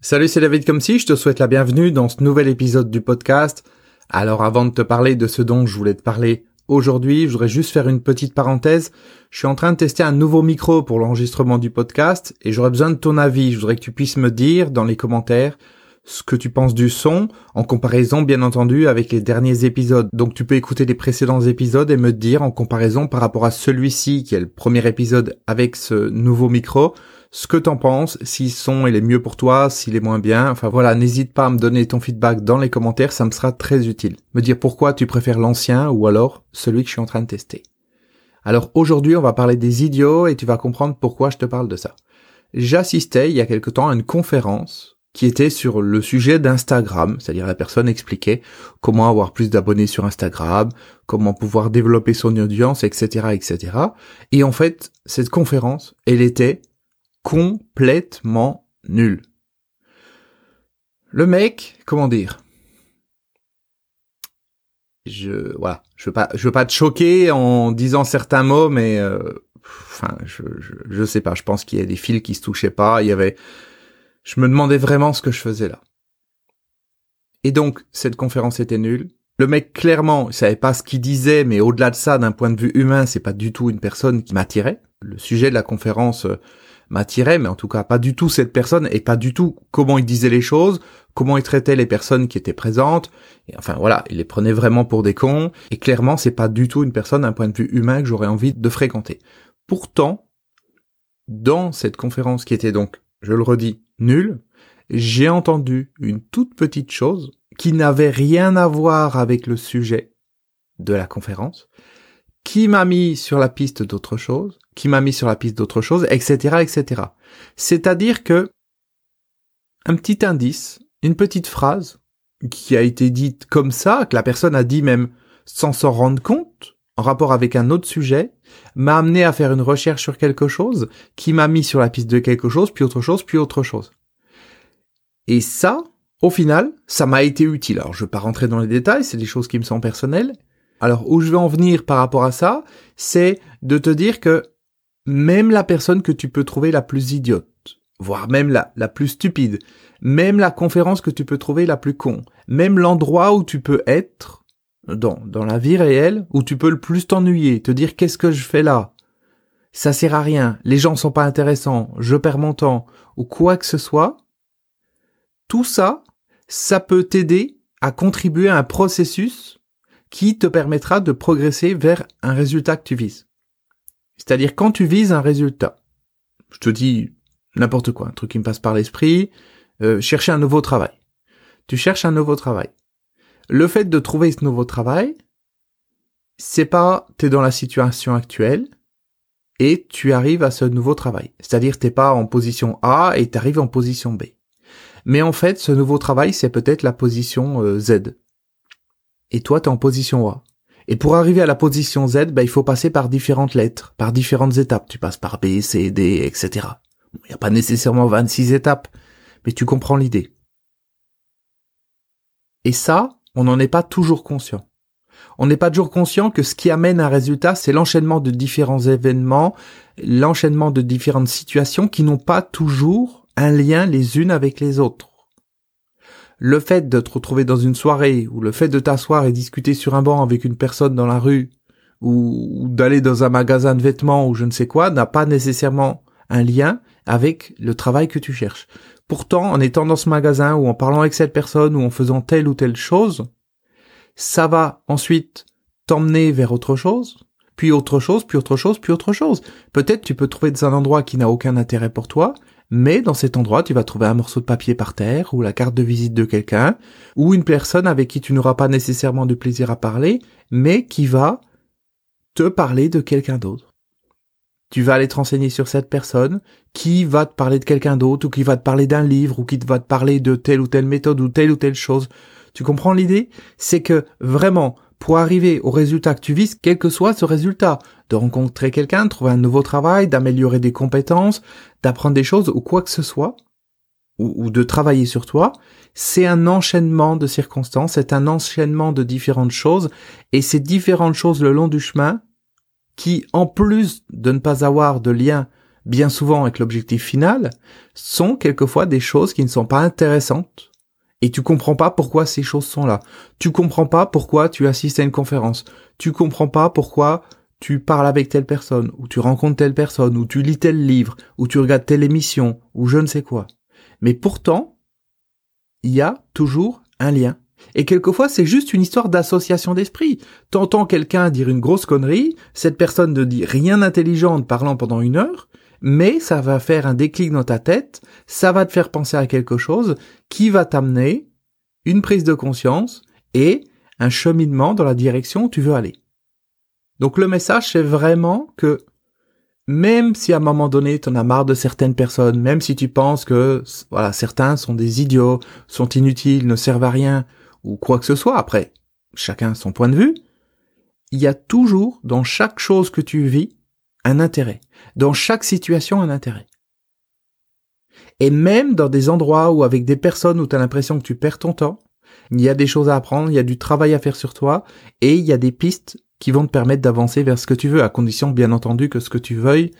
Salut, c'est David comme si je te souhaite la bienvenue dans ce nouvel épisode du podcast. Alors avant de te parler de ce dont je voulais te parler aujourd'hui, je voudrais juste faire une petite parenthèse. Je suis en train de tester un nouveau micro pour l'enregistrement du podcast et j'aurais besoin de ton avis. Je voudrais que tu puisses me dire dans les commentaires ce que tu penses du son en comparaison bien entendu avec les derniers épisodes. Donc tu peux écouter les précédents épisodes et me dire en comparaison par rapport à celui-ci qui est le premier épisode avec ce nouveau micro ce que t'en penses, si son il est mieux pour toi, s'il est moins bien. Enfin voilà, n'hésite pas à me donner ton feedback dans les commentaires, ça me sera très utile. Me dire pourquoi tu préfères l'ancien ou alors celui que je suis en train de tester. Alors aujourd'hui, on va parler des idiots et tu vas comprendre pourquoi je te parle de ça. J'assistais il y a quelque temps à une conférence qui était sur le sujet d'Instagram, c'est-à-dire la personne expliquait comment avoir plus d'abonnés sur Instagram, comment pouvoir développer son audience, etc., etc. Et en fait, cette conférence, elle était complètement nul. Le mec, comment dire? Je voilà, je veux pas, je veux pas te choquer en disant certains mots, mais euh, enfin, je, je, je sais pas. Je pense qu'il y a des fils qui se touchaient pas. Il y avait, je me demandais vraiment ce que je faisais là. Et donc cette conférence était nulle. Le mec clairement, il savait pas ce qu'il disait, mais au-delà de ça, d'un point de vue humain, c'est pas du tout une personne qui m'attirait. Le sujet de la conférence euh, m'attirait, mais en tout cas pas du tout cette personne et pas du tout comment il disait les choses, comment il traitait les personnes qui étaient présentes. Et enfin voilà, il les prenait vraiment pour des cons. Et clairement, c'est pas du tout une personne d'un point de vue humain que j'aurais envie de fréquenter. Pourtant, dans cette conférence qui était donc, je le redis, nulle, j'ai entendu une toute petite chose qui n'avait rien à voir avec le sujet de la conférence, qui m'a mis sur la piste d'autre chose, qui m'a mis sur la piste d'autre chose, etc., etc. C'est-à-dire que un petit indice, une petite phrase qui a été dite comme ça, que la personne a dit même sans s'en rendre compte, en rapport avec un autre sujet, m'a amené à faire une recherche sur quelque chose, qui m'a mis sur la piste de quelque chose, puis autre chose, puis autre chose. Et ça, au final, ça m'a été utile. Alors je vais pas rentrer dans les détails, c'est des choses qui me sont personnelles, alors où je vais en venir par rapport à ça, c'est de te dire que même la personne que tu peux trouver la plus idiote, voire même la, la plus stupide, même la conférence que tu peux trouver la plus con, même l'endroit où tu peux être dans, la vie réelle, où tu peux le plus t'ennuyer, te dire qu'est-ce que je fais là, ça sert à rien, les gens sont pas intéressants, je perds mon temps, ou quoi que ce soit, tout ça, ça peut t'aider à contribuer à un processus qui te permettra de progresser vers un résultat que tu vises. C'est-à-dire quand tu vises un résultat, je te dis n'importe quoi, un truc qui me passe par l'esprit, euh, chercher un nouveau travail. Tu cherches un nouveau travail. Le fait de trouver ce nouveau travail, c'est pas t'es dans la situation actuelle et tu arrives à ce nouveau travail. C'est-à-dire t'es pas en position A et t'arrives en position B. Mais en fait, ce nouveau travail, c'est peut-être la position euh, Z et toi t'es en position A. Et pour arriver à la position Z, ben, il faut passer par différentes lettres, par différentes étapes. Tu passes par B, C, D, etc. Il n'y a pas nécessairement 26 étapes, mais tu comprends l'idée. Et ça, on n'en est pas toujours conscient. On n'est pas toujours conscient que ce qui amène un résultat, c'est l'enchaînement de différents événements, l'enchaînement de différentes situations qui n'ont pas toujours un lien les unes avec les autres le fait de te retrouver dans une soirée ou le fait de t'asseoir et discuter sur un banc avec une personne dans la rue ou, d'aller dans un magasin de vêtements ou je ne sais quoi n'a pas nécessairement un lien avec le travail que tu cherches. Pourtant, en étant dans ce magasin ou en parlant avec cette personne ou en faisant telle ou telle chose, ça va ensuite t'emmener vers autre chose, puis autre chose, puis autre chose, puis autre chose. Peut-être tu peux trouver dans un endroit qui n'a aucun intérêt pour toi, mais dans cet endroit, tu vas trouver un morceau de papier par terre, ou la carte de visite de quelqu'un, ou une personne avec qui tu n'auras pas nécessairement de plaisir à parler, mais qui va te parler de quelqu'un d'autre. Tu vas aller te renseigner sur cette personne, qui va te parler de quelqu'un d'autre, ou qui va te parler d'un livre, ou qui va te parler de telle ou telle méthode, ou telle ou telle chose. Tu comprends l'idée? C'est que vraiment, pour arriver au résultat que tu vises, quel que soit ce résultat, de rencontrer quelqu'un, de trouver un nouveau travail, d'améliorer des compétences, d'apprendre des choses ou quoi que ce soit, ou, de travailler sur toi, c'est un enchaînement de circonstances, c'est un enchaînement de différentes choses, et ces différentes choses le long du chemin, qui, en plus de ne pas avoir de lien bien souvent avec l'objectif final, sont quelquefois des choses qui ne sont pas intéressantes et tu comprends pas pourquoi ces choses sont là. Tu comprends pas pourquoi tu assistes à une conférence. Tu comprends pas pourquoi tu parles avec telle personne, ou tu rencontres telle personne, ou tu lis tel livre, ou tu regardes telle émission, ou je ne sais quoi. Mais pourtant, il y a toujours un lien. Et quelquefois, c'est juste une histoire d'association d'esprit. T'entends quelqu'un dire une grosse connerie, cette personne ne dit rien d'intelligent en parlant pendant une heure, mais ça va faire un déclic dans ta tête, ça va te faire penser à quelque chose qui va t'amener une prise de conscience et un cheminement dans la direction où tu veux aller. Donc le message, c'est vraiment que même si à un moment donné, tu en as marre de certaines personnes, même si tu penses que voilà, certains sont des idiots, sont inutiles, ne servent à rien, ou quoi que ce soit, après, chacun son point de vue, il y a toujours, dans chaque chose que tu vis, un intérêt. Dans chaque situation, un intérêt. Et même dans des endroits où avec des personnes où tu as l'impression que tu perds ton temps, il y a des choses à apprendre, il y a du travail à faire sur toi, et il y a des pistes qui vont te permettre d'avancer vers ce que tu veux, à condition bien entendu que ce que tu veuilles,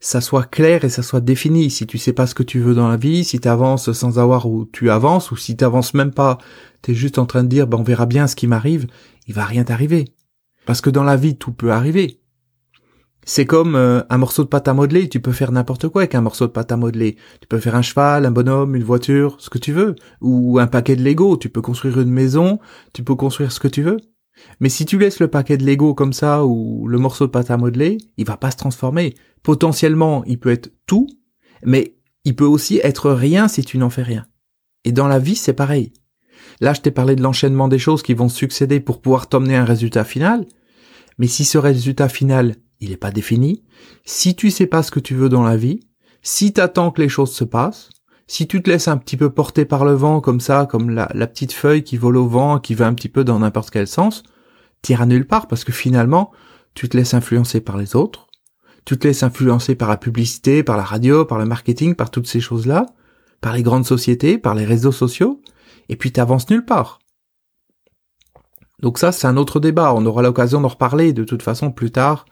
ça soit clair et ça soit défini. Si tu sais pas ce que tu veux dans la vie, si tu avances sans avoir où tu avances, ou si tu avances même pas, tu es juste en train de dire, ben on verra bien ce qui m'arrive, il va rien t'arriver. Parce que dans la vie, tout peut arriver. C'est comme euh, un morceau de pâte à modeler, tu peux faire n'importe quoi avec un morceau de pâte à modeler. Tu peux faire un cheval, un bonhomme, une voiture, ce que tu veux. Ou un paquet de Lego, tu peux construire une maison, tu peux construire ce que tu veux. Mais si tu laisses le paquet de Lego comme ça ou le morceau de pâte à modeler, il va pas se transformer. Potentiellement, il peut être tout, mais il peut aussi être rien si tu n'en fais rien. Et dans la vie, c'est pareil. Là, je t'ai parlé de l'enchaînement des choses qui vont succéder pour pouvoir t'emmener un résultat final. Mais si ce résultat final il n'est pas défini. Si tu sais pas ce que tu veux dans la vie, si t'attends que les choses se passent, si tu te laisses un petit peu porter par le vent comme ça, comme la, petite feuille qui vole au vent, qui va un petit peu dans n'importe quel sens, t'iras nulle part parce que finalement, tu te laisses influencer par les autres, tu te laisses influencer par la publicité, par la radio, par le marketing, par toutes ces choses-là, par les grandes sociétés, par les réseaux sociaux, et puis t'avances nulle part. Donc ça, c'est un autre débat. On aura l'occasion d'en reparler de toute façon plus tard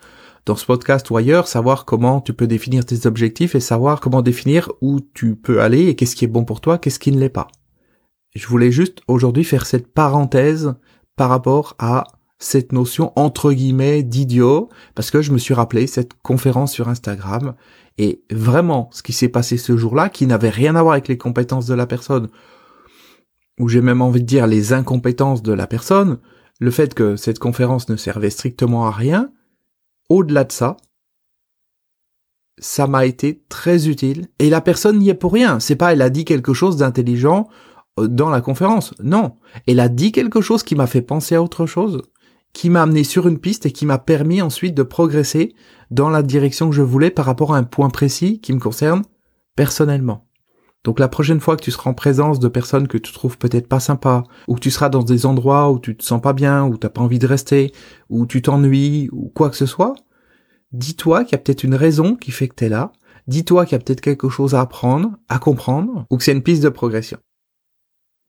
dans ce podcast ou ailleurs, savoir comment tu peux définir tes objectifs et savoir comment définir où tu peux aller et qu'est-ce qui est bon pour toi, qu'est-ce qui ne l'est pas. Je voulais juste aujourd'hui faire cette parenthèse par rapport à cette notion entre guillemets d'idiot parce que je me suis rappelé cette conférence sur Instagram et vraiment ce qui s'est passé ce jour-là qui n'avait rien à voir avec les compétences de la personne ou j'ai même envie de dire les incompétences de la personne, le fait que cette conférence ne servait strictement à rien, au-delà de ça, ça m'a été très utile. Et la personne n'y est pour rien. C'est pas elle a dit quelque chose d'intelligent euh, dans la conférence. Non. Elle a dit quelque chose qui m'a fait penser à autre chose, qui m'a amené sur une piste et qui m'a permis ensuite de progresser dans la direction que je voulais par rapport à un point précis qui me concerne personnellement. Donc la prochaine fois que tu seras en présence de personnes que tu trouves peut-être pas sympas, ou que tu seras dans des endroits où tu te sens pas bien, où t'as pas envie de rester, où tu t'ennuies, ou quoi que ce soit, dis-toi qu'il y a peut-être une raison qui fait que t'es là, dis-toi qu'il y a peut-être quelque chose à apprendre, à comprendre, ou que c'est une piste de progression.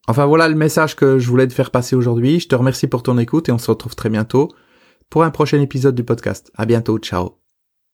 Enfin voilà le message que je voulais te faire passer aujourd'hui. Je te remercie pour ton écoute et on se retrouve très bientôt pour un prochain épisode du podcast. À bientôt, ciao.